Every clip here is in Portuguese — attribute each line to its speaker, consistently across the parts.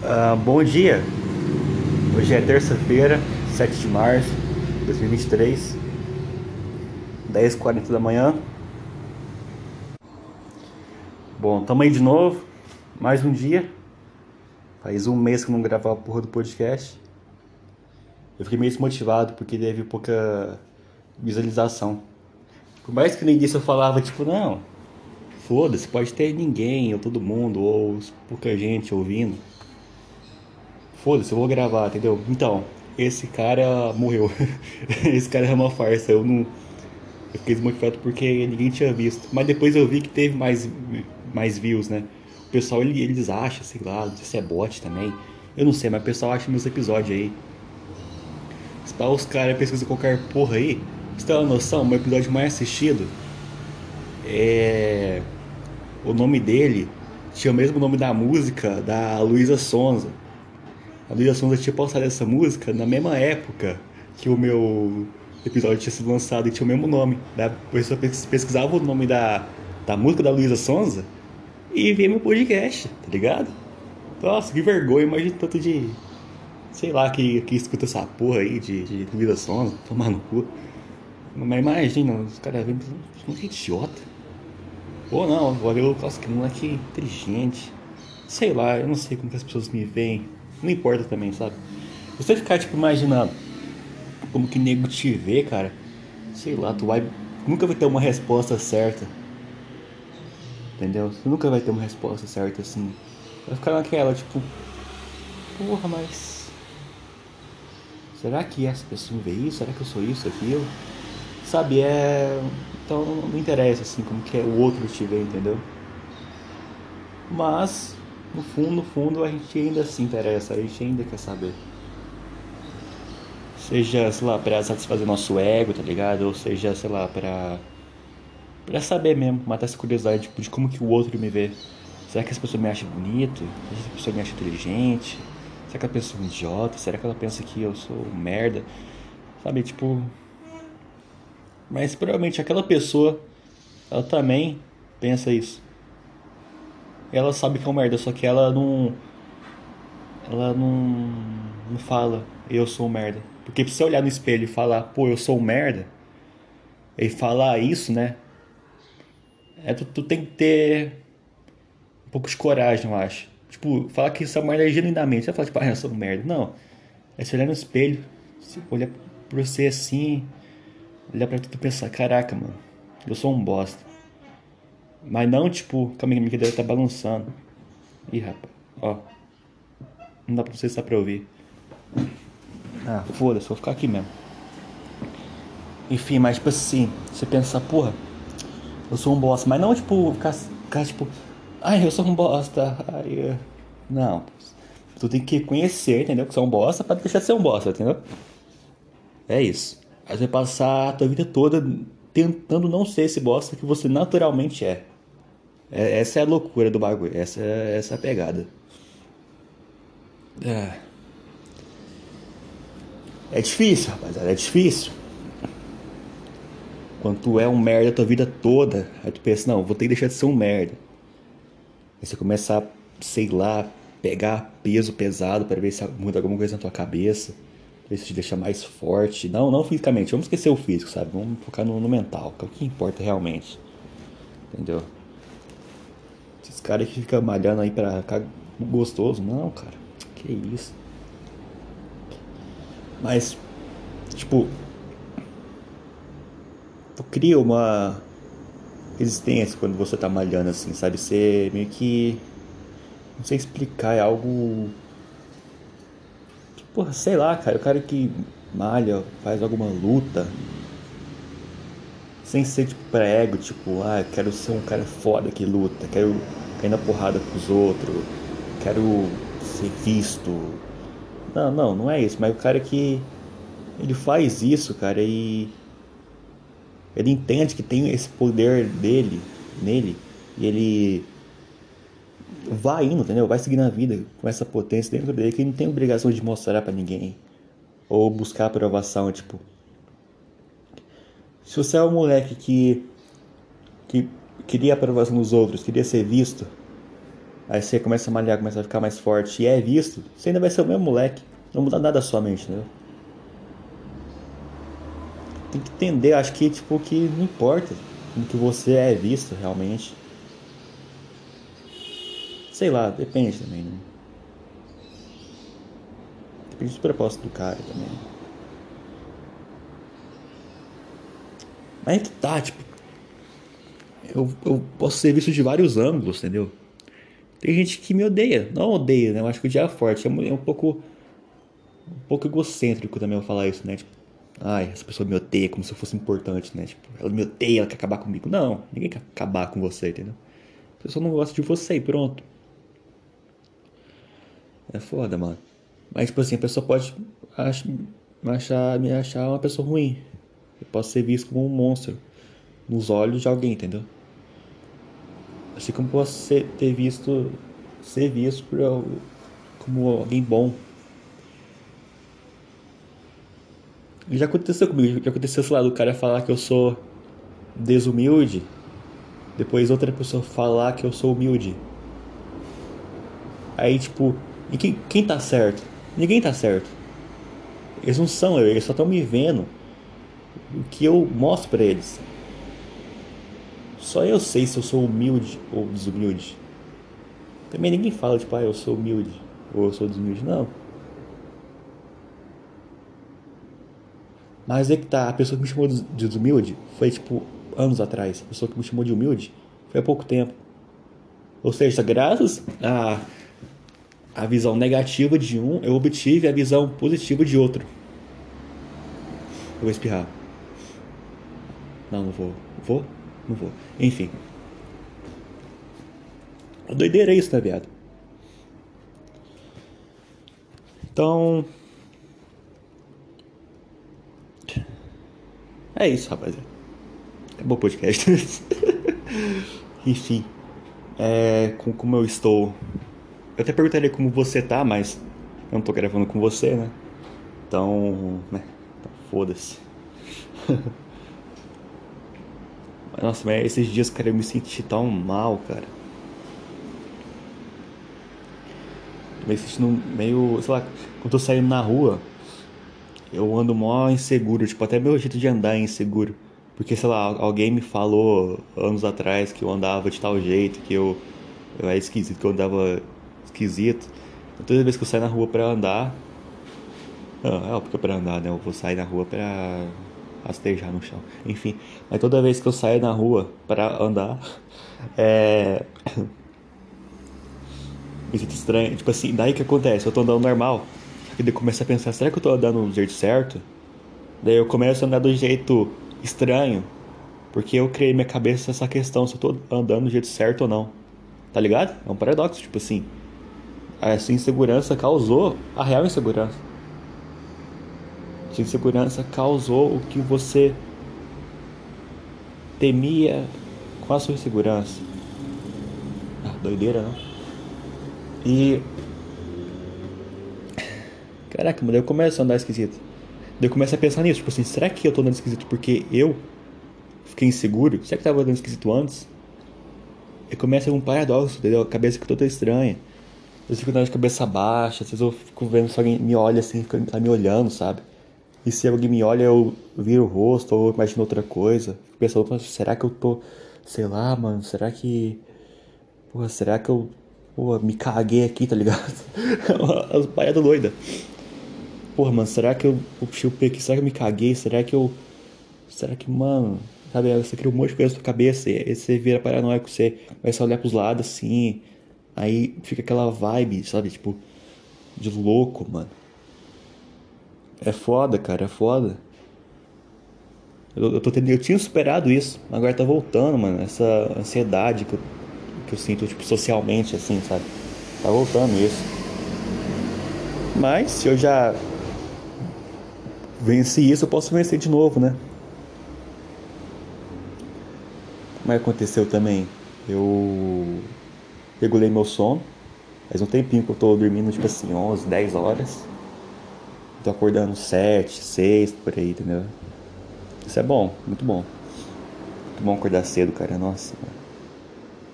Speaker 1: Uh, bom dia, hoje é terça-feira, 7 de março de 2023, 10h40 da manhã. Bom, tamo aí de novo, mais um dia. Faz um mês que eu não gravava a porra do podcast. Eu fiquei meio desmotivado porque teve pouca visualização. Por mais que no início eu falava, tipo, não, foda-se, pode ter ninguém, ou todo mundo, ou pouca gente ouvindo foda-se, eu vou gravar, entendeu? Então, esse cara morreu. esse cara é uma farsa. Eu não. Eu fiquei desmotivado porque ninguém tinha visto. Mas depois eu vi que teve mais, mais views, né? O pessoal eles acham, sei lá, não sei se é bot também. Eu não sei, mas o pessoal acha meus episódios aí. Se os caras pesquisam qualquer porra aí. Você tem uma noção? Meu episódio mais assistido é. O nome dele tinha o mesmo nome da música da Luísa Sonza a Luísa Sonza tinha postado essa música na mesma época que o meu episódio tinha sido lançado e tinha o mesmo nome. Né? Pessoa pesquisava o nome da, da música da Luísa Sonza e via meu podcast, tá ligado? Nossa, que vergonha, imagina tanto de. Sei lá, que, que escuta essa porra aí de, de Luísa Sonza, tomar no cu. Mas imagina, os caras vêm. Que idiota. Ou não, olha, eu gosto que moleque inteligente. Sei lá, eu não sei como que as pessoas me veem. Não importa também, sabe? Você ficar, tipo, imaginando como que nego te vê, cara, sei lá, tu vai. Nunca vai ter uma resposta certa. Entendeu? Você nunca vai ter uma resposta certa assim. Vai ficar naquela, tipo. Porra, mas. Será que essa pessoa me vê isso? Será que eu sou isso, aquilo? Sabe, é. Então não interessa assim como que é o outro te vê, entendeu? Mas no fundo, no fundo, a gente ainda se interessa, a gente ainda quer saber. Seja, sei lá, pra satisfazer nosso ego, tá ligado? Ou seja, sei lá, pra. pra saber mesmo, matar essa curiosidade tipo, de como que o outro me vê. Será que essa pessoa me acha bonito? Será que essa pessoa me acha inteligente? Será que ela pensa um idiota? Será que ela pensa que eu sou um merda? Sabe, tipo. Mas provavelmente aquela pessoa, ela também pensa isso ela sabe que é um merda, só que ela não. Ela não. Não fala, eu sou um merda. Porque se você olhar no espelho e falar, pô, eu sou um merda, e falar isso, né? É, tu, tu tem que ter um pouco de coragem, eu acho. Tipo, falar que isso é merda genuinamente. Você fala, tipo, ah, eu sou um merda. Não. É se olhar no espelho, olhar pra você assim, olhar pra tu e pensar, caraca, mano, eu sou um bosta. Mas não tipo, calma aí, minha estar tá balançando. Ih, rapaz, ó. Não dá pra você estar pra ouvir. Ah, foda-se, vou ficar aqui mesmo. Enfim, mas tipo assim, você pensar, porra, eu sou um bosta, mas não tipo, ficar, ficar tipo, ai, eu sou um bosta, ai, não. Tu tem que conhecer, entendeu? Que você é um bosta pra deixar de ser um bosta, entendeu? É isso. Aí você vai passar a tua vida toda tentando não ser esse bosta que você naturalmente é. É essa é a loucura do bagulho, essa, é, essa é a pegada. É. É difícil, rapaziada, é difícil. Quando tu é um merda a tua vida toda, aí tu pensa, não, vou ter que deixar de ser um merda. Aí você começa a, sei lá, pegar peso pesado para ver se muda alguma coisa na tua cabeça isso te deixa mais forte. Não, não fisicamente, vamos esquecer o físico, sabe? Vamos focar no, no mental, que é o que importa realmente. Entendeu? Esses caras que ficam malhando aí pra ficar gostoso, não, cara. Que isso. Mas, tipo, tu cria uma resistência quando você tá malhando assim, sabe? Você meio que. Não sei explicar, é algo Porra, sei lá, cara, o cara que malha, faz alguma luta, sem ser tipo prego, tipo, ah, quero ser um cara foda que luta, quero cair na porrada com os outros, quero ser visto. Não, não, não é isso, mas o cara que ele faz isso, cara, e ele entende que tem esse poder dele, nele, e ele vai indo, entendeu? Vai seguindo a vida com essa potência dentro dele que ele não tem obrigação de mostrar para ninguém ou buscar aprovação, tipo. Se você é um moleque que que queria aprovação dos outros, queria ser visto, Aí você começa a malhar, começa a ficar mais forte e é visto, você ainda vai ser o mesmo moleque. Não muda nada a sua mente, entendeu? Tem que entender, acho que tipo que não importa como que você é visto realmente. Sei lá, depende também, né? Depende do propósito do cara também. Mas é que tá, tipo. Eu, eu posso ser visto de vários ângulos, entendeu? Tem gente que me odeia. Não odeia, né? Eu acho que o dia é forte. É um, é um pouco. Um pouco egocêntrico também eu falar isso, né? Tipo, ai, essa pessoa me odeia como se eu fosse importante, né? Tipo, ela me odeia, ela quer acabar comigo. Não, ninguém quer acabar com você, entendeu? A pessoa não gosta de você e pronto. É foda, mano. Mas, tipo assim, a pessoa pode achar, me achar uma pessoa ruim. Eu posso ser visto como um monstro nos olhos de alguém, entendeu? Assim como posso ser, ter visto, ser visto por, como alguém bom. Já aconteceu comigo, já aconteceu, sei lá, do cara falar que eu sou desumilde, depois outra pessoa falar que eu sou humilde. Aí, tipo, e quem, quem tá certo? Ninguém tá certo. Eles não são eu, eles só estão me vendo o que eu mostro para eles. Só eu sei se eu sou humilde ou desumilde. Também ninguém fala, tipo, ah, eu sou humilde ou eu sou desumilde. Não. Mas é que tá, a pessoa que me chamou de desumilde foi, tipo, anos atrás. A pessoa que me chamou de humilde foi há pouco tempo. Ou seja, graças a visão negativa de um, eu obtive a visão positiva de outro. Eu vou espirrar. Não, não vou. Vou? Não vou. Enfim. A doideira é isso, né, viado? Então. É isso, rapaziada. Acabou o podcast. Enfim. É, com, como eu estou eu até perguntaria como você tá, mas eu não tô gravando com você, né? Então, né? Então, Foda-se. Nossa, mas esses dias, cara, eu me senti tão mal, cara. Me sentindo meio, sei lá, quando eu saindo na rua, eu ando mó inseguro, tipo, até meu jeito de andar é inseguro. Porque, sei lá, alguém me falou anos atrás que eu andava de tal jeito, que eu, eu era esquisito, que eu andava esquisito. Então, toda vez que eu saio na rua para andar, não, é porque para andar, né? Eu vou sair na rua para rastejar no chão. Enfim, mas toda vez que eu saio na rua para andar, é. Me sinto estranho. Tipo assim, daí que acontece? Eu tô andando normal. E daí eu começo a pensar, será que eu tô andando do jeito certo? Daí eu começo a andar do jeito estranho. Porque eu criei minha cabeça essa questão, se eu tô andando do jeito certo ou não. Tá ligado? É um paradoxo, tipo assim essa insegurança causou a real insegurança. Essa insegurança causou o que você temia com a sua insegurança. Ah, doideira, não? E. Caraca, mano, eu começo a andar esquisito. Daí eu começo a pensar nisso, tipo assim, será que eu tô andando esquisito porque eu fiquei inseguro? Será que eu tava andando esquisito antes? E começa um paradoxo, entendeu? A cabeça que toda estranha eu fico andando de cabeça baixa, às vezes eu fico vendo se alguém me olha assim, fica, tá me olhando, sabe? E se alguém me olha, eu viro o rosto ou imagino outra coisa. Fico pensando, será que eu tô. Sei lá, mano, será que. Porra, será que eu. Porra, me caguei aqui, tá ligado? As paradas doidas. Porra, mano, será que eu puxei o aqui? Será que eu me caguei? Será que eu. Será que, mano. Sabe, você cria um monte de coisa na sua cabeça e você vira paranoico, você começa a olhar pros lados assim. Aí fica aquela vibe, sabe? Tipo, de louco, mano. É foda, cara, é foda. Eu, eu, tô eu tinha superado isso, agora tá voltando, mano. Essa ansiedade que eu, que eu sinto, tipo, socialmente, assim, sabe? Tá voltando isso. Mas se eu já venci isso, eu posso vencer de novo, né? Que aconteceu também? Eu regulei meu sono. Faz um tempinho que eu tô dormindo, tipo assim, 11, 10 horas. Tô acordando 7, 6, por aí, entendeu? Isso é bom, muito bom. Muito bom acordar cedo, cara. Nossa,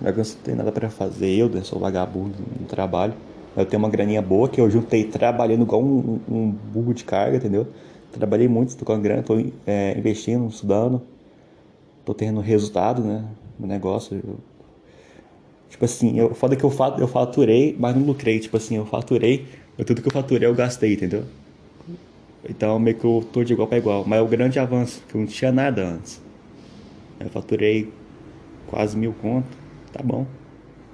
Speaker 1: não tem nada para fazer, eu né, sou vagabundo no trabalho. Eu tenho uma graninha boa que eu juntei trabalhando igual um, um burro de carga, entendeu? Trabalhei muito, tô com a grana, tô é, investindo, estudando, tô tendo resultado, né? No negócio. Eu, tipo assim, eu, foda que eu, eu faturei, mas não lucrei. Tipo assim, eu faturei, tudo que eu faturei eu gastei, entendeu? Então meio que eu tô de igual para igual. Mas é o grande avanço, que eu não tinha nada antes. Eu faturei quase mil conto, tá bom.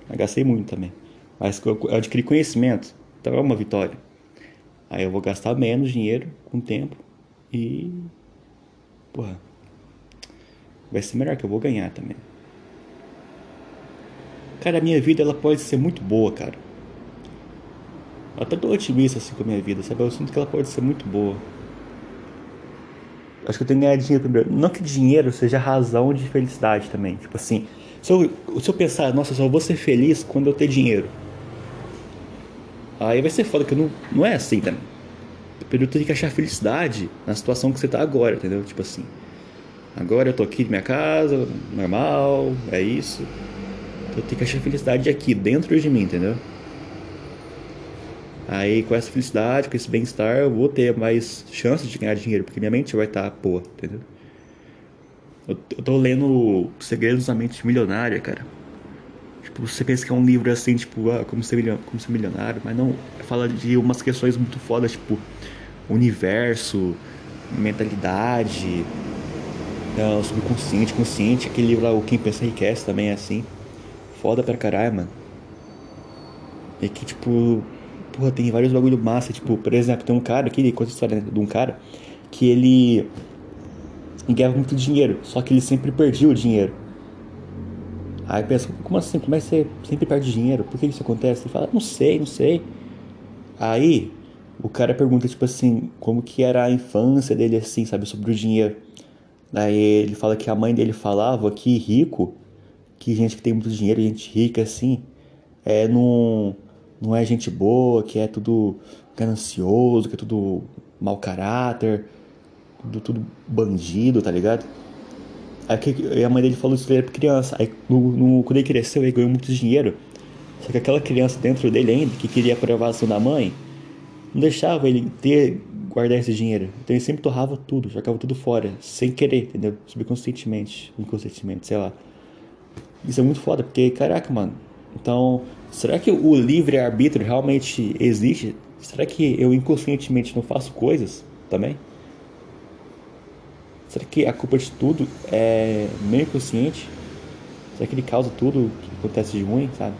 Speaker 1: Mas gastei muito também. Mas eu adquiri conhecimento, então é uma vitória. Aí eu vou gastar menos dinheiro com o tempo e. Porra. Vai ser melhor que eu vou ganhar também. Cara, a minha vida ela pode ser muito boa, cara. Até tô otimista assim com a minha vida, sabe? Eu sinto que ela pode ser muito boa. Acho que eu tenho que ganhar dinheiro primeiro. Não que dinheiro seja razão de felicidade também. Tipo assim, se eu, se eu pensar, nossa, só vou ser feliz quando eu ter dinheiro. Aí vai ser foda, que não, não é assim também. Primeiro tem que achar felicidade na situação que você tá agora, entendeu? Tipo assim. Agora eu tô aqui na minha casa, normal, é isso. Então eu tenho que achar felicidade aqui, dentro de mim, entendeu? Aí com essa felicidade, com esse bem-estar, eu vou ter mais chances de ganhar dinheiro, porque minha mente vai estar tá boa, entendeu? Eu, eu tô lendo Segredos da Mente Milionária, cara. Tipo, você pensa que é um livro assim, tipo, ah, como, ser milionário, como ser milionário, mas não, fala de umas questões muito fodas, tipo, universo, mentalidade, é, subconsciente, consciente. Aquele livro lá, O Quem Pensa Enriquece, também é assim. Foda pra caralho, mano. E que, tipo, porra, tem vários bagulho massa. Tipo, por exemplo, tem um cara aqui, conta a história de um cara que ele ganhava muito dinheiro, só que ele sempre perdia o dinheiro. Aí pensa, como assim? Como é que você sempre perde dinheiro? Por que isso acontece? Ele fala, não sei, não sei. Aí o cara pergunta, tipo assim, como que era a infância dele, assim, sabe, sobre o dinheiro. Daí ele fala que a mãe dele falava que rico, que gente que tem muito dinheiro, gente rica, assim, é não, não é gente boa, que é tudo ganancioso, que é tudo mau caráter, tudo, tudo bandido, tá ligado? Aí a mãe dele falou isso pra criança. Aí no, quando ele cresceu, ele ganhou muito dinheiro. Só que aquela criança dentro dele ainda, que queria a aprovação da mãe, não deixava ele ter, guardar esse dinheiro. Então ele sempre torrava tudo, jogava tudo fora, sem querer, entendeu? Subconscientemente, inconscientemente, sei lá. Isso é muito foda, porque, caraca, mano. Então, será que o livre-arbítrio realmente existe? Será que eu inconscientemente não faço coisas também? Será que a culpa de tudo é meio inconsciente? Será que ele causa tudo que acontece de ruim, sabe?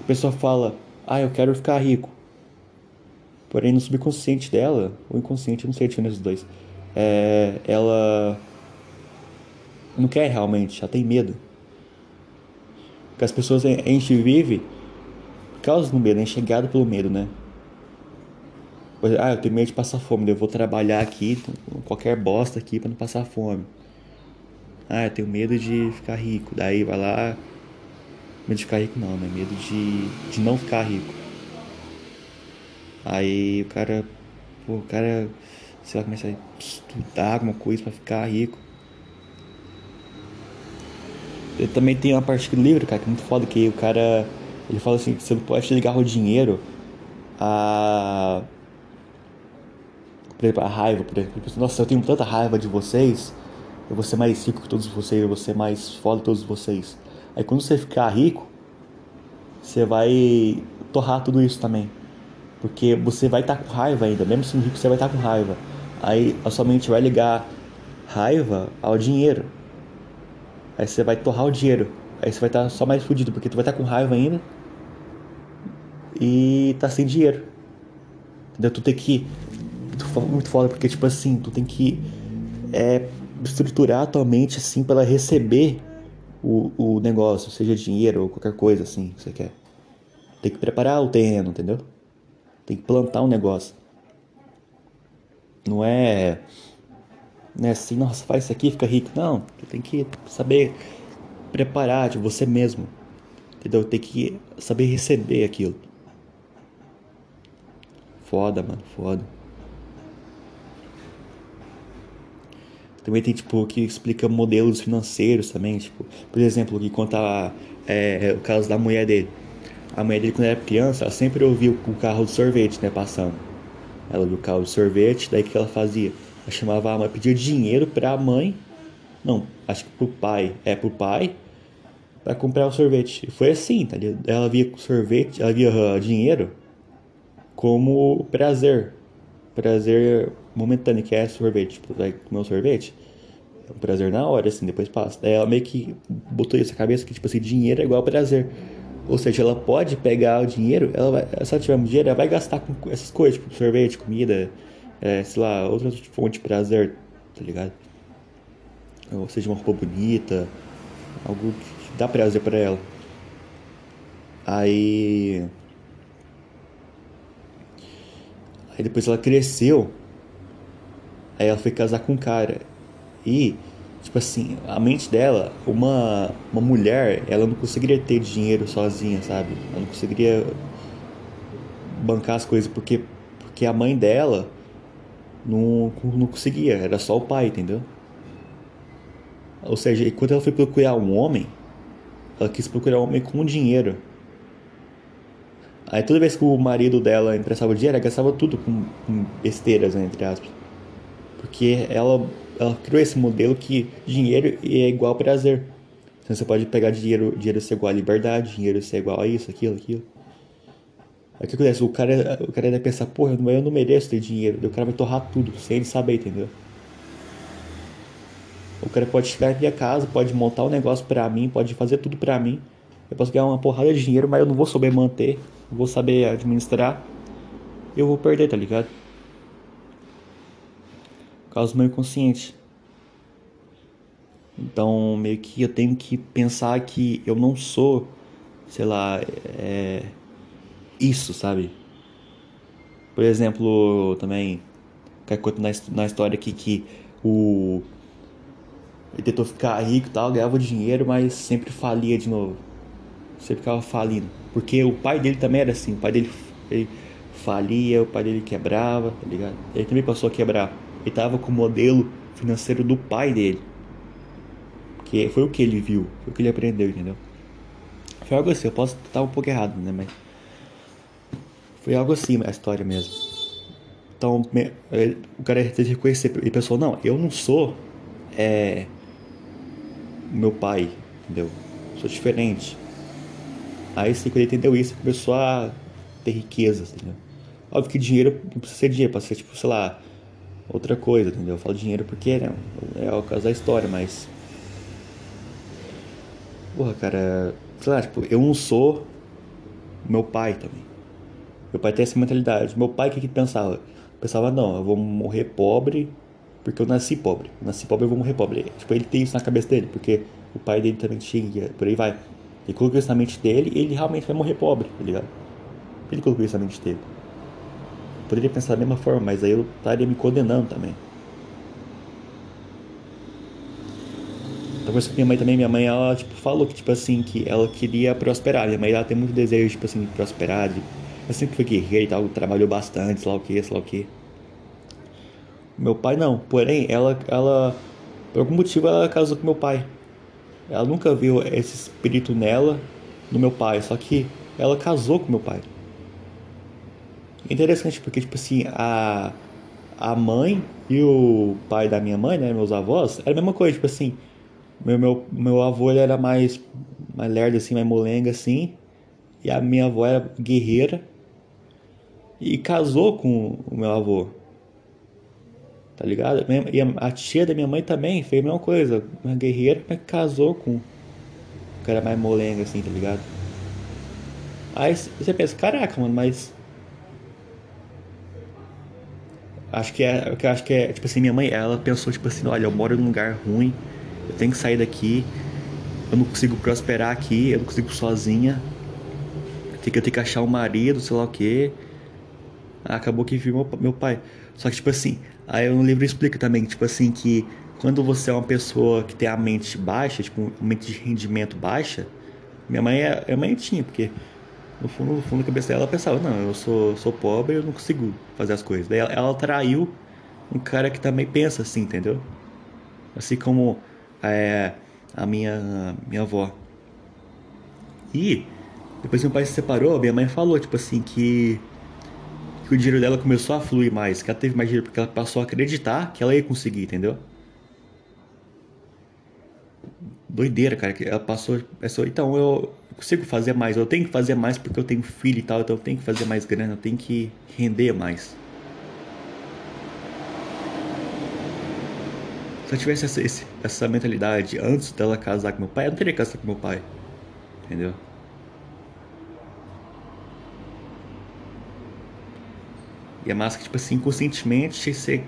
Speaker 1: A pessoa fala, ah, eu quero ficar rico. Porém, no subconsciente dela, ou inconsciente, não sei a diferença dos dois, é, ela não quer realmente, ela tem medo. Porque as pessoas, a gente vive por causa do medo, é enxergado pelo medo, né? Ah, eu tenho medo de passar fome, eu vou trabalhar aqui, qualquer bosta aqui para não passar fome. Ah, eu tenho medo de ficar rico. Daí vai lá. Medo de ficar rico não, né? Medo de, de não ficar rico. Aí o cara. Pô, o cara. Você vai começar a estudar alguma coisa para ficar rico. Eu também tem uma parte do livro, cara, que é muito foda, que o cara. Ele fala assim, que você pode ligar o dinheiro a por exemplo, a raiva, por exemplo. Nossa, eu tenho tanta raiva de vocês, eu vou ser mais rico que todos vocês, eu vou ser mais foda que todos vocês. Aí quando você ficar rico, você vai torrar tudo isso também. Porque você vai estar tá com raiva ainda, mesmo sendo rico, você vai estar tá com raiva. Aí a sua mente vai ligar raiva ao dinheiro. Aí você vai torrar o dinheiro. Aí você vai estar tá só mais fudido, porque tu vai estar com raiva ainda e tá sem dinheiro. Entendeu? Tu tem que muito foda, porque, tipo assim, tu tem que é, estruturar a tua mente, assim, para receber o, o negócio, seja dinheiro ou qualquer coisa, assim, que você quer. Tem que preparar o terreno, entendeu? Tem que plantar um negócio. Não é, não é assim, nossa, faz isso aqui fica rico. Não, tem que saber preparar de você mesmo. Entendeu? Tem que saber receber aquilo. Foda, mano, foda. Também tem, tipo, que explica modelos financeiros também, tipo, por exemplo, que conta é, o caso da mulher dele. A mulher dele, quando era criança, ela sempre ouvia o carro de sorvete, né, passando. Ela ouvia o carro de sorvete, daí o que ela fazia? Chamava a mãe, pedia dinheiro pra mãe, não, acho que pro pai, é, pro pai, para comprar o sorvete. E foi assim, tá ligado? Ela via sorvete, ela via uh, dinheiro como prazer. Prazer momentâneo, que é sorvete. Tipo, vai comer um sorvete, é um prazer na hora, assim, depois passa. Ela meio que botou isso na cabeça que, tipo assim, dinheiro é igual prazer. Ou seja, ela pode pegar o dinheiro, ela vai, se ela tiver dinheiro, ela vai gastar com essas coisas, tipo sorvete, comida, é, sei lá, outras fontes de prazer, tá ligado? Ou seja, uma roupa bonita, algo que dá prazer para ela. Aí. Aí depois ela cresceu. Aí ela foi casar com um cara. E, tipo assim, a mente dela, uma, uma mulher, ela não conseguiria ter dinheiro sozinha, sabe? Ela não conseguiria bancar as coisas porque, porque a mãe dela não, não conseguia, era só o pai, entendeu? Ou seja, quando ela foi procurar um homem, ela quis procurar um homem com dinheiro. Aí toda vez que o marido dela emprestava dinheiro, ela gastava tudo com, com besteiras, né, entre aspas. Porque ela, ela criou esse modelo que dinheiro é igual prazer. Então você pode pegar dinheiro, dinheiro ser igual a liberdade, dinheiro ser igual a isso, aquilo, aquilo. Aí o que acontece? O cara, o cara vai pensar, porra, eu não mereço ter dinheiro. O cara vai torrar tudo, sem ele saber, entendeu? O cara pode chegar na minha casa, pode montar um negócio pra mim, pode fazer tudo pra mim. Eu posso ganhar uma porrada de dinheiro, mas eu não vou saber manter, não vou saber administrar. Eu vou perder, tá ligado? Causa meu inconsciente. Então, meio que eu tenho que pensar que eu não sou, sei lá, é, isso, sabe? Por exemplo, também, quero contar na, na história aqui que o ele tentou ficar rico e tal, ganhava dinheiro, mas sempre falia de novo. Sempre ficava falindo. Porque o pai dele também era assim, o pai dele ele falia, o pai dele quebrava, tá ligado? Ele também passou a quebrar. Ele tava com o modelo financeiro do pai dele. Que foi o que ele viu, foi o que ele aprendeu, entendeu? Foi algo assim, eu posso estar um pouco errado, né? Mas. Foi algo assim a história mesmo. Então, o cara teve que reconhecer. E pensou: não, eu não sou. É, meu pai, entendeu? Sou diferente. Aí assim, quando ele entendeu isso, começou a ter riqueza, entendeu? Óbvio que dinheiro não precisa ser dinheiro, pode ser tipo, sei lá, outra coisa, entendeu? Eu falo dinheiro porque né, é o caso da história, mas. Porra, cara, sei lá, tipo, eu não sou meu pai também. Meu pai tem essa mentalidade. Meu pai o que, que pensava? Pensava, não, eu vou morrer pobre porque eu nasci pobre. Eu nasci pobre, eu vou morrer pobre. Tipo, ele tem isso na cabeça dele, porque o pai dele também tinha, por aí vai. Ele colocou isso na mente dele e ele realmente vai morrer pobre, tá ligado? Ele colocou isso na mente dele. Eu poderia pensar da mesma forma, mas aí eu estaria me condenando também. Talvez com minha mãe também, minha mãe, ela, tipo, falou que, tipo assim, que ela queria prosperar. Minha mãe, ela tem muito desejo, tipo assim, de prosperar. De... Ela sempre foi guerreira e tal, trabalhou bastante, sei lá o que, sei lá o que. Meu pai não. Porém, ela, ela por algum motivo ela casou com meu pai. Ela nunca viu esse espírito nela no meu pai, só que ela casou com meu pai. Interessante porque tipo assim, a a mãe e o pai da minha mãe, né, meus avós, era a mesma coisa, tipo assim, meu meu, meu avô ele era mais mais lerdo assim, mais molenga assim, e a minha avó era guerreira e casou com o meu avô tá ligado? E a tia da minha mãe também fez a mesma coisa, uma guerreira, mas casou com um cara mais molenga assim, tá ligado? Aí você pensa, caraca, mano, mas. Acho que é. Acho que é. Tipo assim, minha mãe, ela pensou, tipo assim, olha, eu moro num lugar ruim, eu tenho que sair daqui, eu não consigo prosperar aqui, eu não consigo sozinha. Que eu tenho que achar um marido, sei lá o quê. Acabou que viu meu, pai. Só que, tipo assim, aí no livro explica também, tipo assim, que quando você é uma pessoa que tem a mente baixa, tipo, uma mente de rendimento baixa, minha mãe é, é mãe tinha, porque no fundo, no fundo da cabeça dela ela pensava, não, eu sou, sou pobre, eu não consigo fazer as coisas. Daí ela, ela traiu um cara que também pensa assim, entendeu? Assim como é, a minha, minha avó. E depois que meu pai se separou, minha mãe falou, tipo assim, que, que o dinheiro dela começou a fluir mais, que ela teve mais dinheiro porque ela passou a acreditar que ela ia conseguir, entendeu? Doideira, cara, que ela passou. Então eu consigo fazer mais, eu tenho que fazer mais porque eu tenho filho e tal, então eu tenho que fazer mais grana, eu tenho que render mais. Se eu tivesse essa, essa mentalidade antes dela casar com meu pai, eu não teria casado com meu pai. Entendeu? E é massa que, tipo assim, inconscientemente você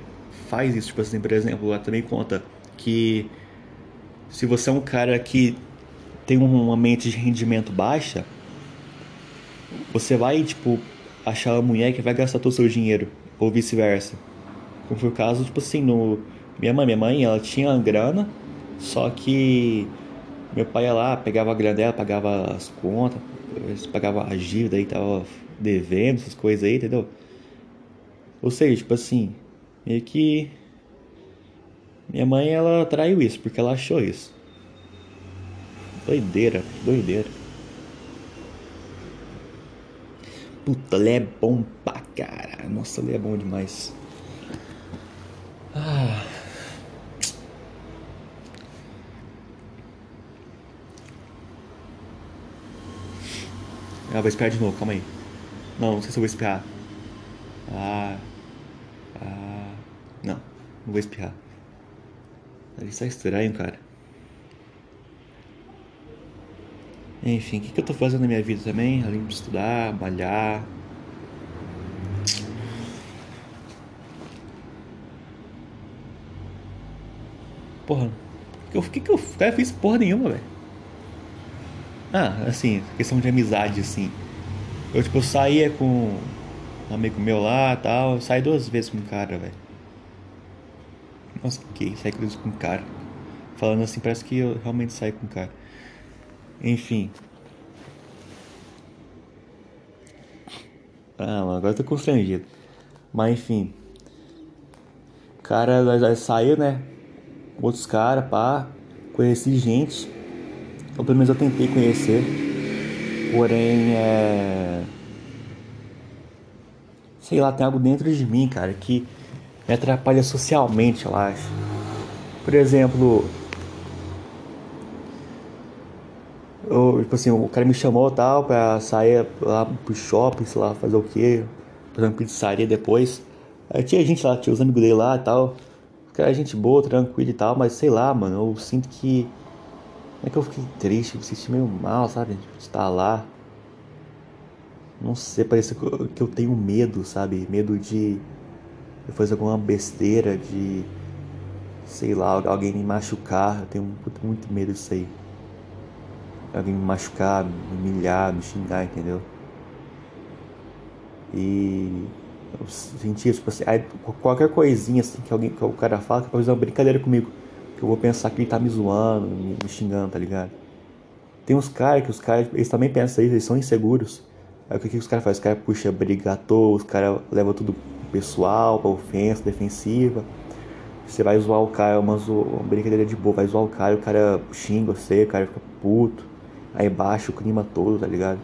Speaker 1: faz isso. Tipo assim, por exemplo, ela também conta que se você é um cara que tem uma mente de rendimento baixa, você vai, tipo, achar uma mulher que vai gastar todo o seu dinheiro, ou vice-versa. Como foi o caso, tipo assim, no. Minha mãe, minha mãe, ela tinha grana, só que meu pai ia lá, pegava a grana dela, pagava as contas, pagava a dívida aí, tava devendo, essas coisas aí, entendeu? Ou seja, tipo assim, meio que minha mãe ela traiu isso porque ela achou isso. Doideira, doideira. Puta, ele é bom pra caralho. Nossa, ele é bom demais. Ah. Ah, vou espiar de novo, calma aí. Não, não sei se eu vou espiar. Ah. Ah. Vou espirrar. Isso é estranho, cara. Enfim, o que, que eu tô fazendo na minha vida também? Além de estudar, malhar. Porra, o que, que eu, eu fiz porra nenhuma, velho? Ah, assim, questão de amizade, assim. Eu, tipo, eu saía com um amigo meu lá tal. Eu saí duas vezes com um cara, velho. Nossa, que saí com um cara. Falando assim, parece que eu realmente saí com um cara. Enfim. Ah, agora eu tô constrangido. Mas enfim. O cara saiu, né? Outros caras, pá. Conheci gente. Ou pelo menos eu tentei conhecer. Porém, é. Sei lá, tem algo dentro de mim, cara, que me atrapalha socialmente, eu acho. Por exemplo, eu, tipo assim, o cara me chamou tal pra sair lá pro shopping, sei lá, fazer o quê, fazer uma pizzaria depois. Aí tinha gente lá, tinha os amigos dele lá e tal. O cara é gente boa, tranquilo e tal, mas sei lá, mano, eu sinto que. Não é que eu fiquei triste, me senti meio mal, sabe? De estar lá. Não sei, parece que eu tenho medo, sabe? Medo de eu fazer alguma besteira, de sei lá, alguém me machucar. Eu tenho muito, muito medo disso aí. Alguém me machucar, me humilhar, me xingar, entendeu? E eu isso, tipo assim, qualquer coisinha assim que alguém que o cara fala, que pode fazer uma brincadeira comigo. Que eu vou pensar que ele tá me zoando, me, me xingando, tá ligado? Tem uns caras que os caras, eles também pensam isso, eles são inseguros. Aí o que, que os caras fazem? Os caras puxam briga à toa, os caras levam tudo pessoal, pra ofensa, defensiva. Você vai zoar o cara, uma, uma brincadeira de boa, vai zoar o cara, o cara xinga você, o cara fica puto. Aí baixa o clima todo, tá ligado?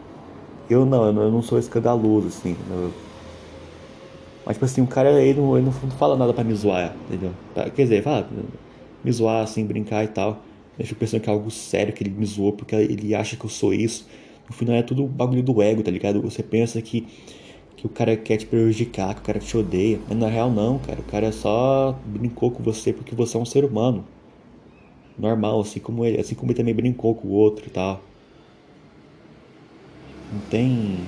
Speaker 1: Eu não, eu não, sou escandaloso, assim. Eu... Mas, tipo assim, o cara ele não, não fala nada pra me zoar, entendeu? Quer dizer, fala, me zoar, assim, brincar e tal. Eu fico pensando que é algo sério que ele me zoou porque ele acha que eu sou isso. No final é tudo bagulho do ego, tá ligado? Você pensa que que o cara quer te prejudicar, que o cara te odeia. Mas na real não, cara. O cara só brincou com você porque você é um ser humano. Normal, assim como ele, assim como ele também brincou com o outro e tal. Não tem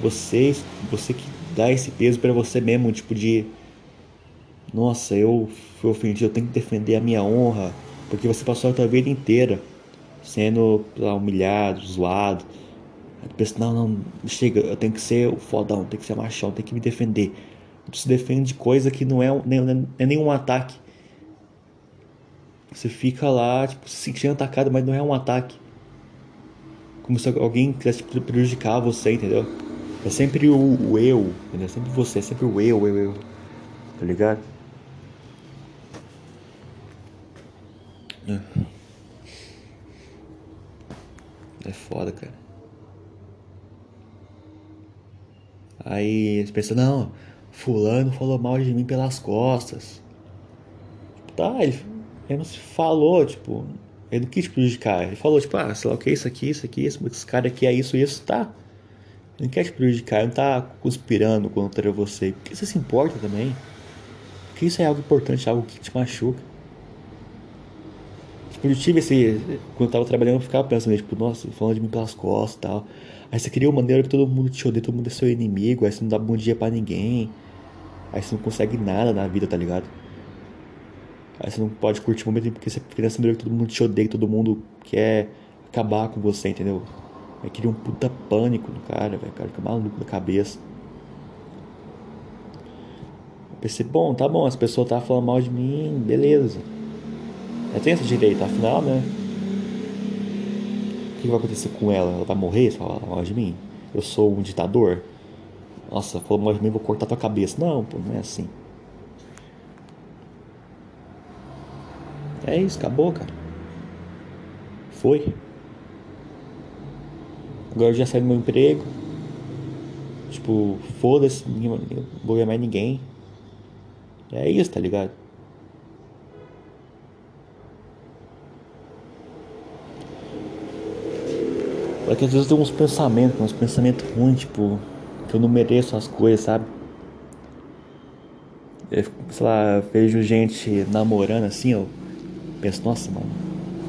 Speaker 1: você, você que dá esse peso para você mesmo, tipo de nossa, eu fui ofendido, eu tenho que defender a minha honra, porque você passou a sua vida inteira sendo humilhado, zoado Pensa, não, não, chega, eu tenho que ser o fodão, tenho que ser machão, tenho que me defender. Tu se defende de coisa que não é, nem, é nenhum ataque. Você fica lá, tipo, se sentindo atacado, mas não é um ataque. Como se alguém quisesse tipo, prejudicar você, entendeu? É sempre o, o eu, entendeu? É sempre você, é sempre o eu, eu, eu. Tá ligado? É, é foda, cara. Aí você pensa, não, fulano falou mal de mim pelas costas. Tá, ele, não se falou, tipo, ele não quis prejudicar. Ele falou, tipo, ah, sei lá o que, isso aqui, isso aqui, esse cara aqui é isso, isso, tá. Ele não quer te prejudicar, ele não tá conspirando contra você. Por que você se importa também? Porque isso é algo importante, algo que te machuca. Tipo, eu tive esse. Quando eu tava trabalhando, eu ficava pensando, tipo, nossa, falando de mim pelas costas e tal. Aí você cria uma maneira que todo mundo te odeia, todo mundo é seu inimigo, aí você não dá bom dia para ninguém. Aí você não consegue nada na vida, tá ligado? Aí você não pode curtir o momento porque você cria essa maneira que todo mundo te odeia, que todo mundo quer acabar com você, entendeu? Aí cria um puta pânico no cara, velho. O cara fica maluco da cabeça. Eu pensei, bom, tá bom, as pessoas tá falando mal de mim, beleza. Eu tenho esse direito, afinal, né? O que vai acontecer com ela? Ela vai morrer se falar mal de mim? Eu sou um ditador? Nossa, falou mal de mim, vou cortar tua cabeça. Não, pô, não é assim. É isso, acabou, cara. Foi. Agora eu já saí do meu emprego. Tipo, foda-se, não vou ver mais ninguém. É isso, tá ligado? Porque às vezes eu tenho uns pensamentos, uns pensamentos ruins, tipo, que eu não mereço as coisas, sabe? Eu, sei lá, vejo gente namorando assim, eu penso, nossa, mano,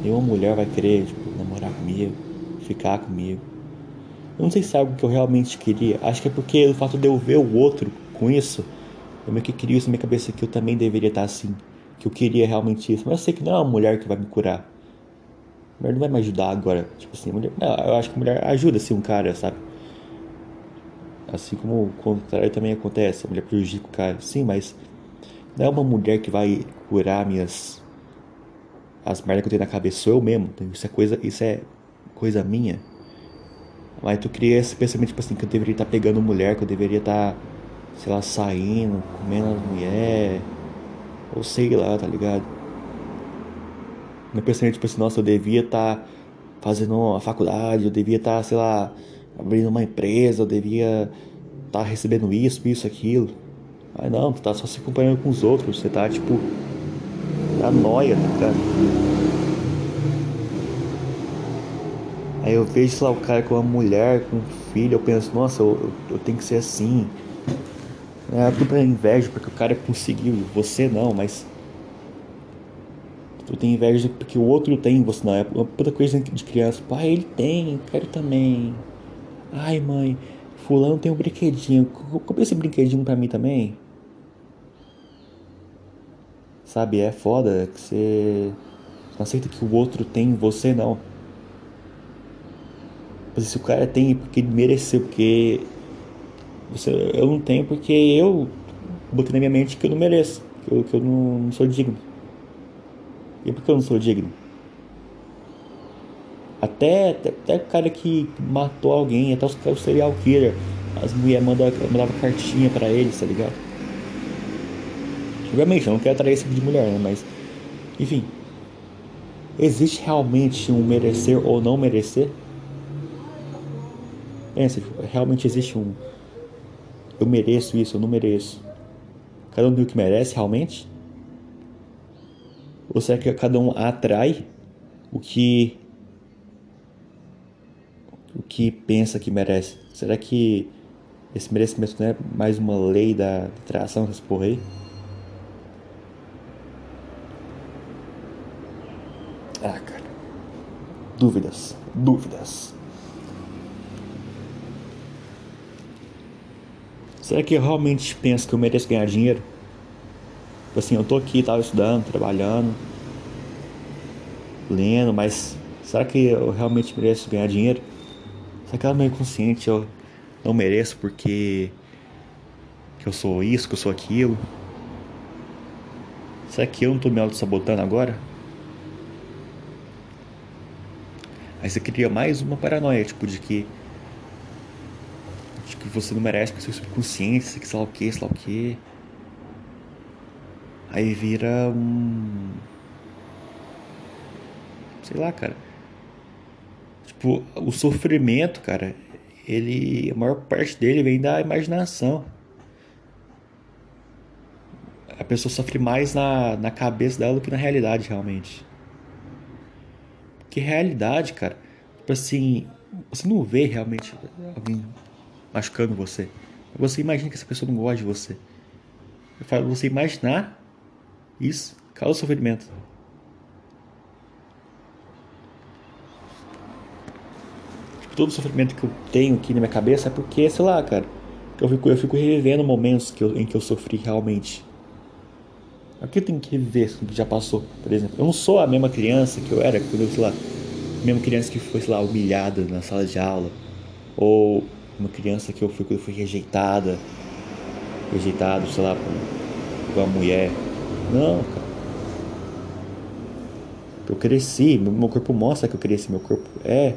Speaker 1: nenhuma mulher vai querer, tipo, namorar comigo, ficar comigo. Eu não sei se é algo que eu realmente queria. Acho que é porque o fato de eu ver o outro com isso, eu meio que queria isso na minha cabeça que eu também deveria estar assim. Que eu queria realmente isso. Mas eu sei que não é uma mulher que vai me curar. Mulher não vai me ajudar agora. Tipo assim, mulher, eu acho que mulher ajuda assim um cara, sabe? Assim como o contrário também acontece, a mulher prejudica o cara. Sim, mas não é uma mulher que vai curar minhas as merdas que eu tenho na cabeça, sou eu mesmo. Isso é coisa, isso é coisa minha. Mas tu cria esse pensamento tipo assim que eu deveria estar pegando mulher, que eu deveria estar, sei lá, saindo, comendo as mulheres, ou sei lá, tá ligado? Meu pensamento, tipo assim, nossa, eu devia estar tá fazendo uma faculdade, eu devia estar, tá, sei lá, abrindo uma empresa, eu devia estar tá recebendo isso, isso, aquilo. Mas não, tu tá só se acompanhando com os outros, você tá, tipo, na noia, tá ligado? Aí eu vejo, sei lá, o cara com uma mulher, com um filho, eu penso, nossa, eu, eu, eu tenho que ser assim. É tudo pra inveja, porque o cara conseguiu, você não, mas Tu tem inveja porque o outro tem, você não é uma puta coisa de criança. Pai, ele tem, quero também. Ai, mãe, fulano tem um brinquedinho. Compre esse brinquedinho pra mim também. Sabe, é foda que você não aceita que o outro tem, você não. Mas se o cara tem porque ele mereceu, porque você, eu não tenho porque eu botei na minha mente que eu não mereço, que eu, que eu não, não sou digno. E por que eu não sou digno? Até, até, até o cara que matou alguém, até os, serial killer, as mulheres mandavam mandava cartinha para eles, tá ligado? Obviamente, eu não quero atrair esse tipo de mulher, né? Mas, enfim. Existe realmente um merecer ou não merecer? Pensa, realmente existe um. Eu mereço isso, eu não mereço. Cada um o que merece realmente? Ou será que cada um atrai o que o que pensa que merece? Será que esse merecimento não é mais uma lei da atração dessa porra aí? Ah, cara. Dúvidas, dúvidas. Será que eu realmente penso que eu mereço ganhar dinheiro? Tipo assim, eu tô aqui, tava estudando, trabalhando, lendo, mas será que eu realmente mereço ganhar dinheiro? Será que ela meio consciente eu não mereço porque que eu sou isso, que eu sou aquilo? Será que eu não tô me auto-sabotando agora? Aí você cria mais uma paranoia, tipo, de que. De que você não merece porque seu subconsciente, que sei lá o que, sei lá o que. Aí vira um. Sei lá, cara. Tipo, o sofrimento, cara, ele. A maior parte dele vem da imaginação. A pessoa sofre mais na, na cabeça dela do que na realidade, realmente. Porque realidade, cara, tipo assim, você não vê realmente alguém machucando você. Você imagina que essa pessoa não gosta de você. Eu falo, você imaginar isso causa sofrimento. Tipo, todo sofrimento que eu tenho aqui na minha cabeça é porque, sei lá, cara, eu fico, eu fico revivendo momentos que eu, em que eu sofri realmente. Aqui eu tenho que reviver o que já passou, por exemplo. Eu não sou a mesma criança que eu era quando eu, sei lá, a mesma criança que foi, sei lá, humilhada na sala de aula. Ou uma criança que eu fui quando eu fui rejeitada. Rejeitado, sei lá, por uma mulher. Não, cara. Eu cresci, meu corpo mostra que eu cresci, meu corpo é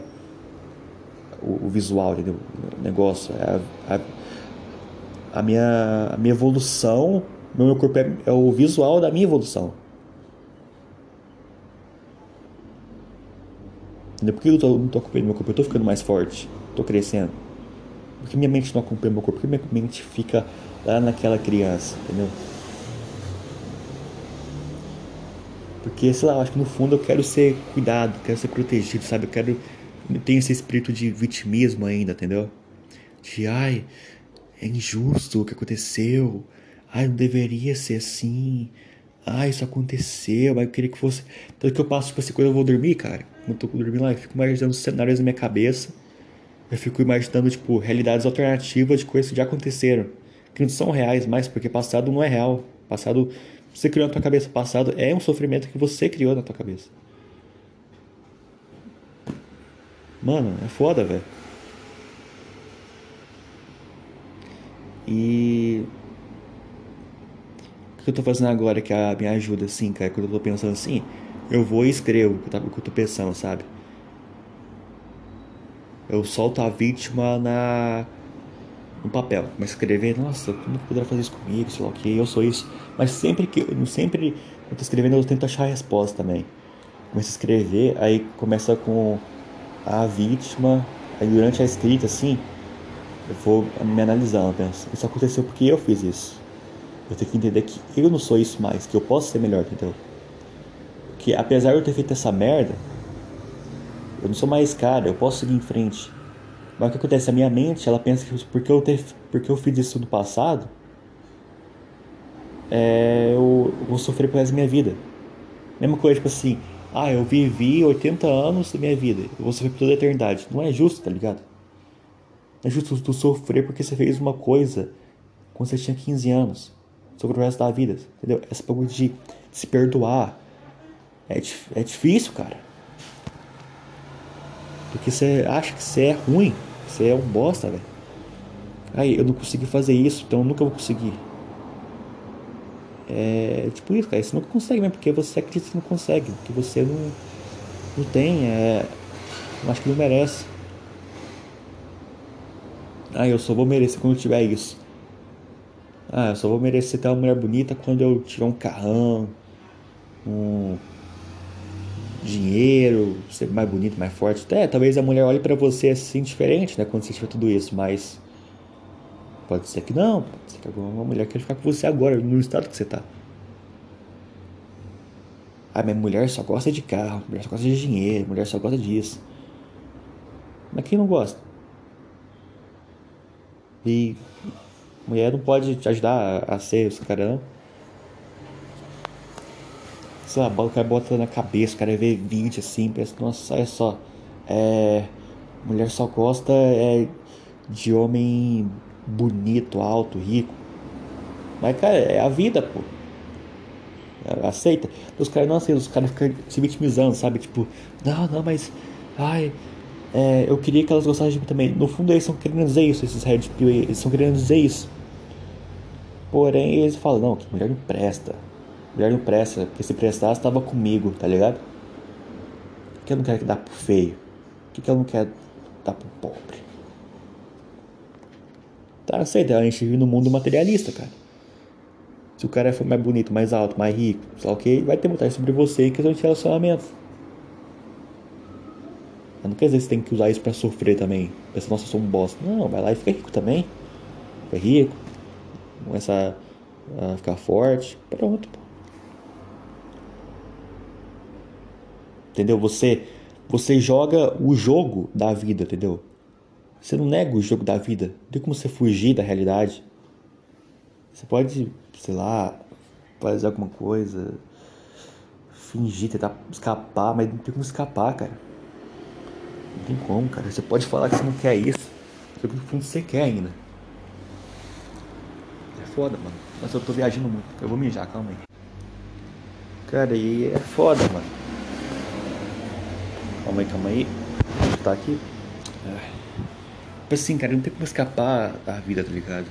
Speaker 1: o, o visual, entendeu? O negócio. É a, a, a, minha, a minha evolução, meu corpo é, é o visual da minha evolução. Por que eu tô, não tô acompanhando meu corpo? Eu tô ficando mais forte, tô crescendo. Porque minha mente não acompanha meu corpo? Porque minha mente fica lá naquela criança, entendeu? Porque, sei lá, eu acho que no fundo eu quero ser cuidado, quero ser protegido, sabe? Eu quero. Eu tenho esse espírito de vitimismo ainda, entendeu? De, ai, é injusto o que aconteceu. Ai, não deveria ser assim. Ai, isso aconteceu, mas eu queria que fosse. Tanto que eu passo por essa coisa, eu vou dormir, cara. Eu tô dormindo lá, eu fico imaginando cenários na minha cabeça eu fico imaginando, tipo, realidades alternativas de coisas que já aconteceram. Que não são reais mais, porque passado não é real. Passado, você criou na tua cabeça. Passado é um sofrimento que você criou na tua cabeça. Mano, é foda, velho. E. O que eu tô fazendo agora que a, me ajuda, assim, cara? Quando eu tô pensando assim, eu vou e escrevo o que eu tô pensando, sabe? eu solto a vítima na no papel, mas escrever, nossa, como poderá fazer isso comigo, sei lá o que, eu sou isso. Mas sempre que eu sempre quando tô escrevendo eu tento achar a resposta também. Começo a escrever, aí começa com a vítima, aí durante a escrita assim, eu vou me analisando, penso, isso aconteceu porque eu fiz isso. Eu tenho que entender que eu não sou isso mais, que eu posso ser melhor, entendeu? Que apesar de eu ter feito essa merda, eu não sou mais cara, eu posso seguir em frente. Mas o que acontece? A minha mente, ela pensa que porque eu, ter, porque eu fiz isso no passado, é, eu vou sofrer por resto da minha vida. Mesma coisa, tipo assim, ah, eu vivi 80 anos da minha vida, eu vou sofrer por toda a eternidade. Não é justo, tá ligado? Não é justo tu sofrer porque você fez uma coisa quando você tinha 15 anos. Sobre o resto da vida, entendeu? Essa de, de se perdoar é, é difícil, cara. Porque você acha que você é ruim, você é um bosta, velho. Aí, eu não consegui fazer isso, então eu nunca vou conseguir. É tipo isso, cara. Você nunca consegue mesmo, porque você acredita que não consegue. Que você não, não tem, é. Acho que não merece. Ah, eu só vou merecer quando tiver isso. Ah, eu só vou merecer ter uma mulher bonita quando eu tiver um carrão, um dinheiro, ser mais bonito, mais forte. Até talvez a mulher olhe para você assim diferente, né, quando você tiver tudo isso, mas pode ser que não, pode ser que alguma mulher queira ficar com você agora, no estado que você tá. Ah, minha mulher só gosta de carro, mulher só gosta de dinheiro, mulher só gosta disso. Mas quem não gosta? E mulher não pode te ajudar a, ser esse cara não sei lá, o cara bota na cabeça, o cara vê vídeo assim, pensa, nossa, olha só, é, mulher só gosta é, de homem bonito, alto, rico. Mas, cara, é a vida, pô. Aceita. Os caras não aceitam, os caras ficam se vitimizando, sabe? Tipo, não, não, mas. Ai, é, eu queria que elas gostassem de mim também. No fundo, eles estão querendo dizer isso, esses Red Pill, eles estão querendo dizer isso. Porém, eles falam, não, que mulher não presta mulher não presta, porque se prestasse estava comigo, tá ligado? Por que ela não quer dar pro feio? Por que ela não quer dar pro pobre? Tá, aceita, a gente vive no mundo materialista, cara. Se o cara for mais bonito, mais alto, mais rico, sei lá o que, vai ter vantagem sobre você em questão de relacionamento. Não quer dizer que você tem que usar isso pra sofrer também. Pensar, nossa, eu sou um bosta. Não, vai lá e fica rico também. Fica rico. Começa a ficar forte. Pronto, pô. Entendeu? Você, você joga o jogo da vida, entendeu? Você não nega o jogo da vida. Não tem como você fugir da realidade. Você pode, sei lá, fazer alguma coisa, fingir, tentar escapar, mas não tem como escapar, cara. Não tem como, cara. Você pode falar que você não quer isso. Só que no fundo você quer ainda. É foda, mano. Mas eu tô viajando muito. Eu vou mijar, calma aí. Cara, e é foda, mano. Calma aí, calma aí. Tá aqui. Tipo assim, cara, não tem como escapar da vida, tá ligado?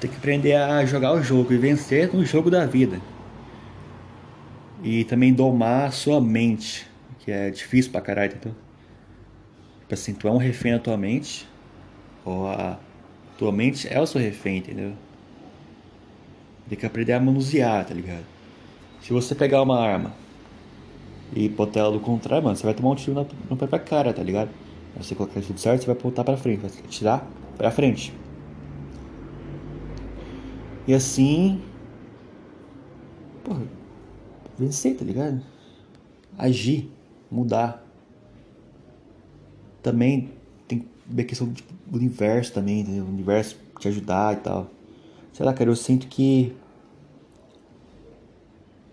Speaker 1: Tem que aprender a jogar o jogo e vencer no jogo da vida. E também domar a sua mente, que é difícil pra caralho, entendeu? Tipo assim, tu é um refém da tua mente, ou a tua mente é o seu refém, entendeu? Tem que aprender a manusear, tá ligado? Se você pegar uma arma e botar ela do contrário, mano, você vai tomar um tiro na, na própria cara, tá ligado? Você colocar tudo certo, você vai apontar pra frente, vai tirar pra frente. E assim. Porra, vencer, tá ligado? Agir, mudar. Também tem a questão do, tipo, universo também? O universo te ajudar e tal. Sei lá, cara, eu sinto que.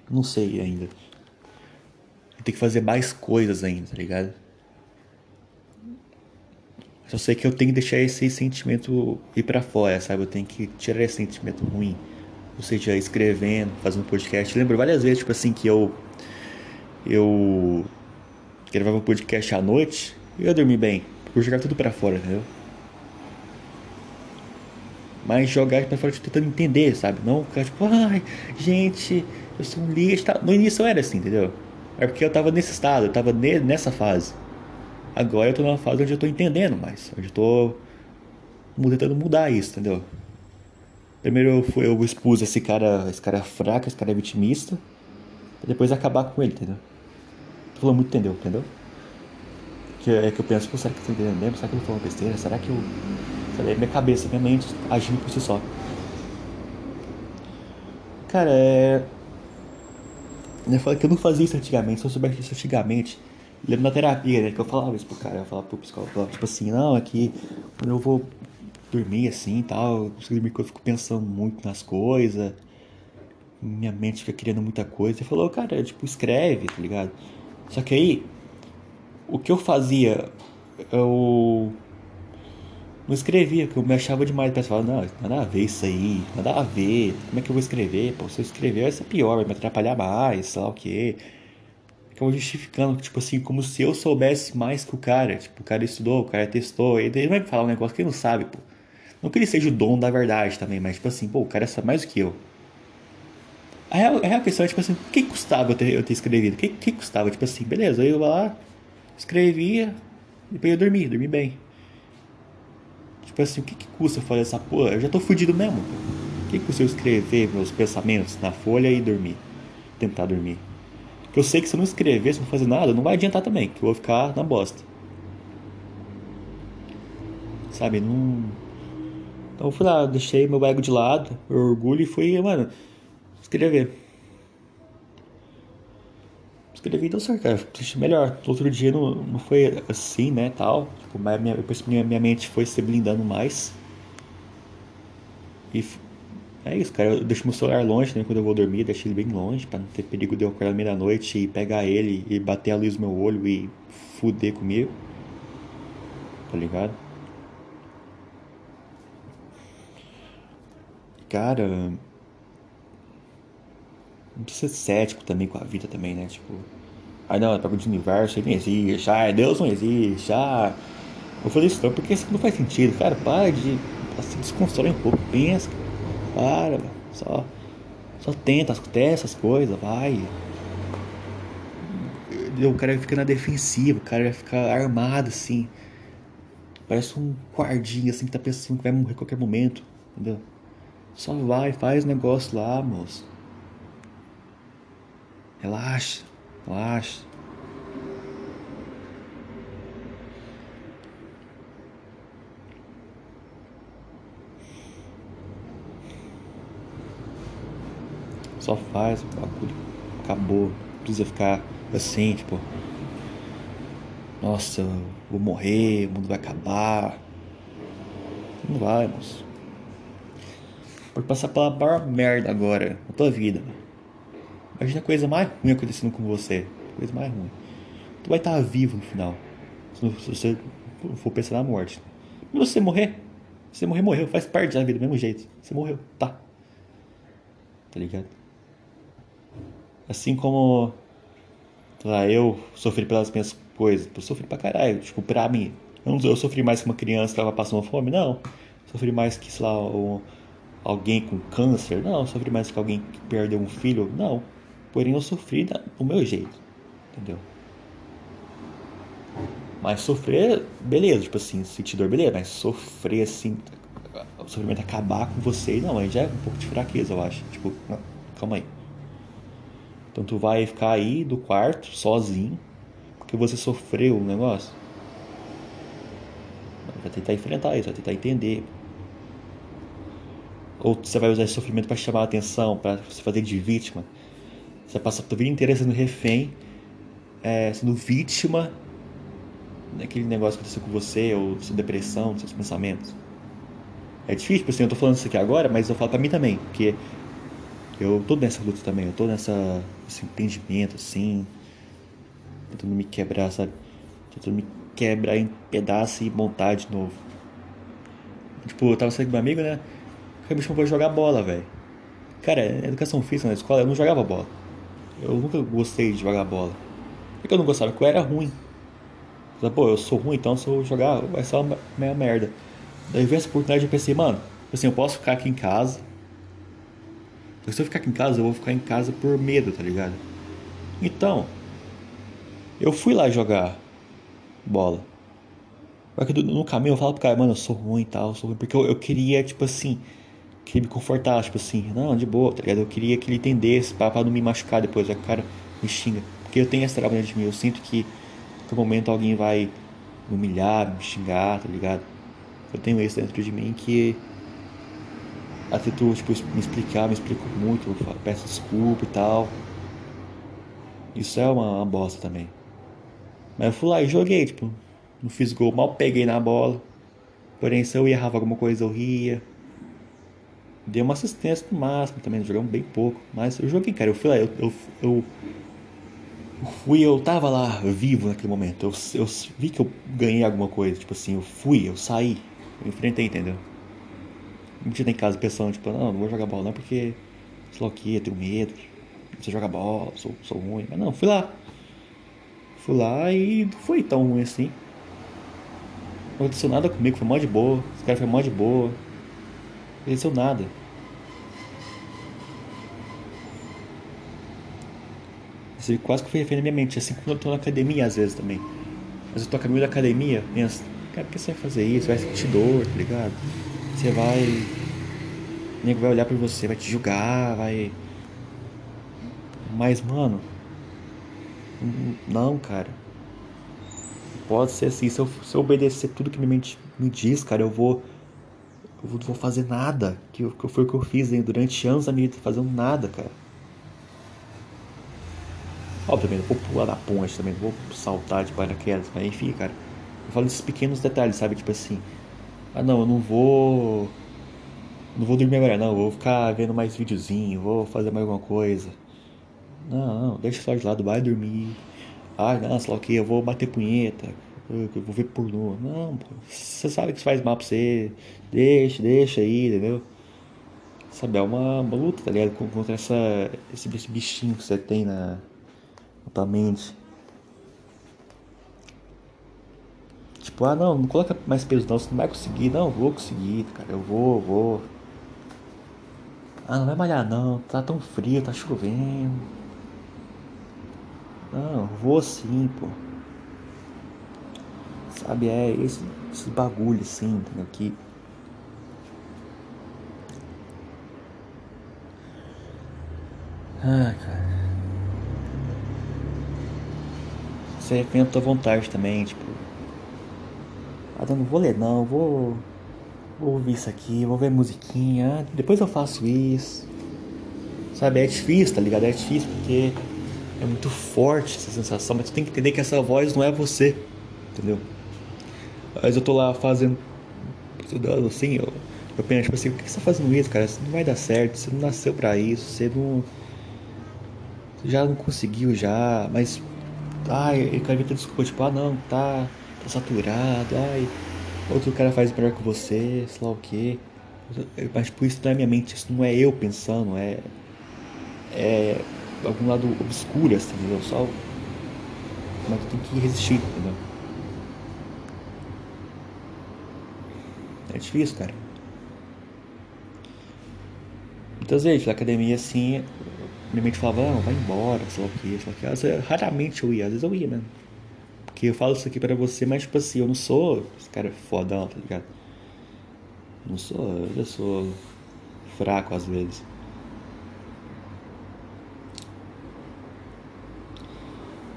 Speaker 1: Não sei ainda. Tem que fazer mais coisas ainda, tá ligado? Só sei que eu tenho que deixar esse sentimento ir para fora, sabe? Eu tenho que tirar esse sentimento ruim. Ou seja, escrevendo, fazendo podcast. Eu lembro várias vezes, tipo assim, que eu. Eu. Gravava um podcast à noite e eu dormi bem. Por jogar tudo para fora, entendeu? Mas jogar para fora tentando entender, sabe? Não ficar tipo, ai, gente, eu sou um lixo. No início eu era assim, entendeu? É porque eu tava nesse estado, eu tava nessa fase. Agora eu tô numa fase onde eu tô entendendo mais, onde eu tô tentando mudar isso, entendeu? Primeiro eu, fui, eu expus esse cara, esse cara fraco, esse cara vitimista, pra depois acabar com ele, entendeu? Tô falando muito entendeu, entendeu? Que é que eu penso, será que eu tô entendendo? Será que eu tô falando besteira? Será que eu. Será é minha cabeça, minha mente agindo por si só. Cara, é. Eu falei que eu não fazia isso antigamente, se eu soubesse isso antigamente, lembro na terapia, né? Que eu falava isso pro cara, eu falava pro psicólogo, tipo assim, não, é que quando eu vou dormir assim e tal, eu fico pensando muito nas coisas, minha mente fica criando muita coisa. Ele falou, cara, tipo, escreve, tá ligado? Só que aí, o que eu fazia, eu não escrevia, porque eu me achava demais. O pessoal falava, não, nada a ver isso aí, nada a ver, como é que eu vou escrever? Pô, se eu escrever vai ser pior, vai me atrapalhar mais, sei lá o quê ficam justificando, tipo assim, como se eu soubesse mais que o cara. Tipo, o cara estudou, o cara testou, ele vai falar um negócio que ele não sabe, pô. Não que ele seja o dono da verdade também, mas tipo assim, pô, o cara sabe mais do que eu. A real, a real questão é, tipo assim, o que custava eu ter, eu ter escrevido? O que, que custava? Tipo assim, beleza, eu ia lá, escrevia, depois eu dormia, dormi bem. Tipo assim, o que, que custa fazer essa porra? Eu já tô fudido mesmo. O que custa eu escrever meus pensamentos na folha e dormir? Tentar dormir. Que eu sei que se eu não escrever, se eu não fazer nada, não vai adiantar também, que eu vou ficar na bosta. Sabe, não. Então eu fui lá, deixei meu ego de lado, meu orgulho e fui, mano, escrever. Escrevi e certo, cara. Achei melhor. Outro dia não, não foi assim, né, tal. Tipo, mas minha, minha, minha mente foi se blindando mais. E é isso, cara. Eu deixo meu celular longe né, quando eu vou dormir, deixo ele bem longe, pra não ter perigo de eu acordar meia da noite e pegar ele e bater a luz no meu olho e fuder comigo. Tá ligado? Cara. Precisa ser cético também com a vida também, né? Tipo. Ah não, é bagulho de universo, ele não existe, ah, Deus não existe, ah. Eu falei isso não, porque isso não faz sentido, cara. Para de. Se desconstrói um pouco, pensa para, só, só tenta até essas coisas, vai. O cara fica na defensiva, o cara vai ficar armado assim. Parece um guardinha assim que tá pensando que vai morrer a qualquer momento, entendeu? Só vai, faz negócio lá, moço. Relaxa, relaxa. Só faz o bagulho. Acabou. Precisa ficar assim, tipo. Nossa, eu vou morrer, o mundo vai acabar. Não vai, moço. Pode passar pela maior merda agora na tua vida, mano. Imagina a coisa mais ruim acontecendo com você. Coisa mais ruim. Tu vai estar vivo no final. Se você for pensar na morte. E você morrer? Você morrer, morreu. Faz parte da vida do mesmo jeito. Você morreu. Tá. Tá ligado? Assim como. Lá, eu sofri pelas minhas coisas. Eu sofri pra caralho. Tipo, pra mim. Eu, não, eu sofri mais que uma criança que tava passando fome. Não. Sofri mais que, sei lá, um, alguém com câncer. Não. Sofri mais que alguém que perdeu um filho. Não. Porém, eu sofri do meu jeito. Entendeu? Mas sofrer, beleza, tipo assim, sentir dor, beleza, mas sofrer assim, o sofrimento acabar com você, não, aí já é um pouco de fraqueza, eu acho. Tipo, não, calma aí. Então tu vai ficar aí do quarto, sozinho, porque você sofreu um negócio. Vai tentar enfrentar isso, vai tentar entender. Ou você vai usar esse sofrimento para chamar a atenção, para se fazer de vítima. Você vai passar a vida inteira sendo refém, é, sendo vítima daquele negócio que aconteceu com você, ou sua depressão, seus pensamentos. É difícil, tipo assim, eu tô falando isso aqui agora, mas eu falo pra mim também, porque eu tô nessa luta também, eu tô nessa, nesse entendimento, assim, tentando me quebrar, sabe? Tentando me quebrar em pedaços e montar de novo. Tipo, eu tava saindo com meu amigo, né? O chamou pra jogar bola, velho. Cara, educação física na escola, eu não jogava bola. Eu nunca gostei de jogar bola. Por que eu não gostava? Porque eu era ruim. Pô, eu sou ruim, então se eu jogar vai ser uma meia merda. Daí veio essa oportunidade eu pensei, mano, assim, eu posso ficar aqui em casa. Se eu ficar aqui em casa, eu vou ficar em casa por medo, tá ligado? Então, eu fui lá jogar bola. Só que no caminho eu falo pro cara, mano, eu sou ruim e tal, sou ruim. Porque eu, eu queria, tipo assim, queria me confortar, tipo assim, não, de boa, tá ligado? Eu queria que ele entendesse pra, pra não me machucar depois, o cara me xinga. Porque eu tenho essa trabalho de mim, eu sinto que no momento alguém vai me humilhar, me xingar, tá ligado? Eu tenho isso dentro de mim que até tu tipo, me explicar, me explico muito, peço desculpa e tal. Isso é uma, uma bosta também. Mas eu fui lá e joguei, tipo, não fiz gol, mal peguei na bola. Porém, se eu errava alguma coisa, eu ria. Dei uma assistência no máximo também, jogamos bem pouco. Mas eu joguei, cara. Eu fui lá, eu, eu, eu fui, eu tava lá vivo naquele momento. Eu, eu vi que eu ganhei alguma coisa. Tipo assim, eu fui, eu saí. Eu enfrentei, entendeu? Não tinha em casa pensando, tipo, não, não vou jogar bola não porque, sei lá o que, eu tenho medo. Você joga bola, sou, sou ruim. Mas não, fui lá. Fui lá e não foi tão ruim assim. Não aconteceu nada comigo, foi mó de boa. Os caras foram mó de boa. Aconteceu nada. Isso quase que foi refém na minha mente, assim como eu tô na academia às vezes também. Mas eu tô a caminho da academia, penso, cara, por que você vai fazer isso? Vai sentir dor, tá ligado? Você vai. O nego vai olhar pra você, vai te julgar, vai. Mas, mano. Não, cara. Pode ser assim. Se eu, se eu obedecer tudo que minha mente me diz, cara, eu vou. Eu vou fazer nada. Que, que foi o que eu fiz hein, durante anos da minha vida, fazendo nada, cara. Obviamente, não vou pular da ponte também, não vou saltar de paraquedas, mas enfim, cara. Eu falo desses pequenos detalhes, sabe? Tipo assim, ah não, eu não vou. Não vou dormir agora, não, vou ficar vendo mais videozinho, vou fazer mais alguma coisa. Não, não, deixa só de lado, vai dormir. Ah, não, sei lá o que, eu vou bater punheta, eu vou ver pornô. Não, pô, você sabe que isso faz mal pra você, deixa, deixa aí, entendeu? Sabe, é uma, uma luta, tá ligado? Contra essa, esse, esse bichinho que você tem na, tua mente. Tipo, ah não, não coloca mais peso não, você não vai conseguir, não, vou conseguir, cara, eu vou, vou. Ah, não vai malhar não, tá tão frio, tá chovendo. Não, vou sim, pô. Sabe, é esse, esse bagulho assim, entendeu? Que. Ah, cara. Você refém a tua vontade também, tipo. Ah, não vou ler não, vou. Vou ouvir isso aqui, vou ver musiquinha, depois eu faço isso. Sabe, é difícil, tá ligado? É difícil porque é muito forte essa sensação, mas tu tem que entender que essa voz não é você, entendeu? Mas eu tô lá fazendo, estudando assim, eu, eu penso, tipo assim, por que você tá fazendo isso, cara? Isso não vai dar certo, você não nasceu pra isso, você não. Você já não conseguiu já, mas. Ai, eu quero ver desculpa, tipo, ah não, tá, tá saturado, ai, outro cara faz melhor que você, sei lá o que. Mas tipo, isso não é minha mente, isso não é eu pensando, é. É algum lado obscuro, assim, entendeu? Só. Mas tem que resistir, entendeu? Difícil, cara. Muitas vezes na academia assim, minha mente falava, não, vai embora, sei lá o que, sei lá o que. Às vezes, raramente eu ia, às vezes eu ia mesmo. Porque eu falo isso aqui pra você, mas tipo assim, eu não sou esse cara fodão, tá ligado? Não sou, eu sou fraco às vezes.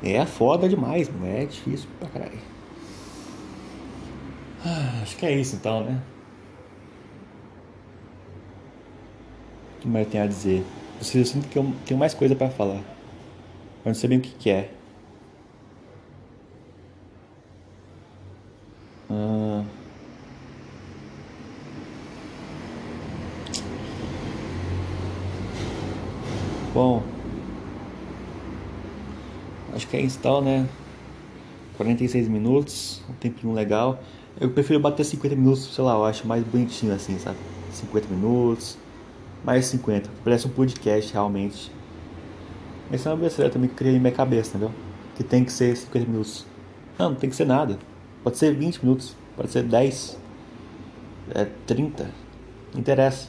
Speaker 1: É foda demais, mano. É difícil pra caralho. Ah, acho que é isso então, né? Que mais tem a dizer? Eu sinto que eu tenho mais coisa pra falar. Mas não sei bem o que, que é. Ah... Bom. Acho que é isso tal, né? 46 minutos, um tempinho legal. Eu prefiro bater 50 minutos, sei lá, eu acho mais bonitinho assim, sabe? 50 minutos, mais 50. Parece um podcast realmente. Mas é uma besteira também que eu criei em minha cabeça, entendeu? Que tem que ser 50 minutos. Não, não tem que ser nada. Pode ser 20 minutos, pode ser 10, é 30. Não interessa.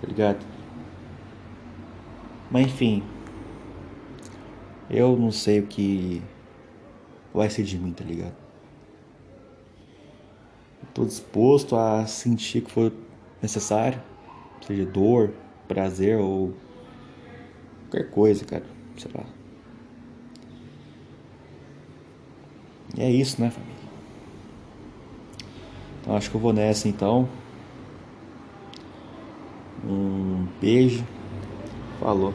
Speaker 1: Tá ligado? Mas enfim. Eu não sei o que vai ser de mim, tá ligado? Tô disposto a sentir que for necessário, seja dor, prazer ou qualquer coisa, cara, sei lá. E é isso, né, família? Então acho que eu vou nessa então. Um beijo. Falou.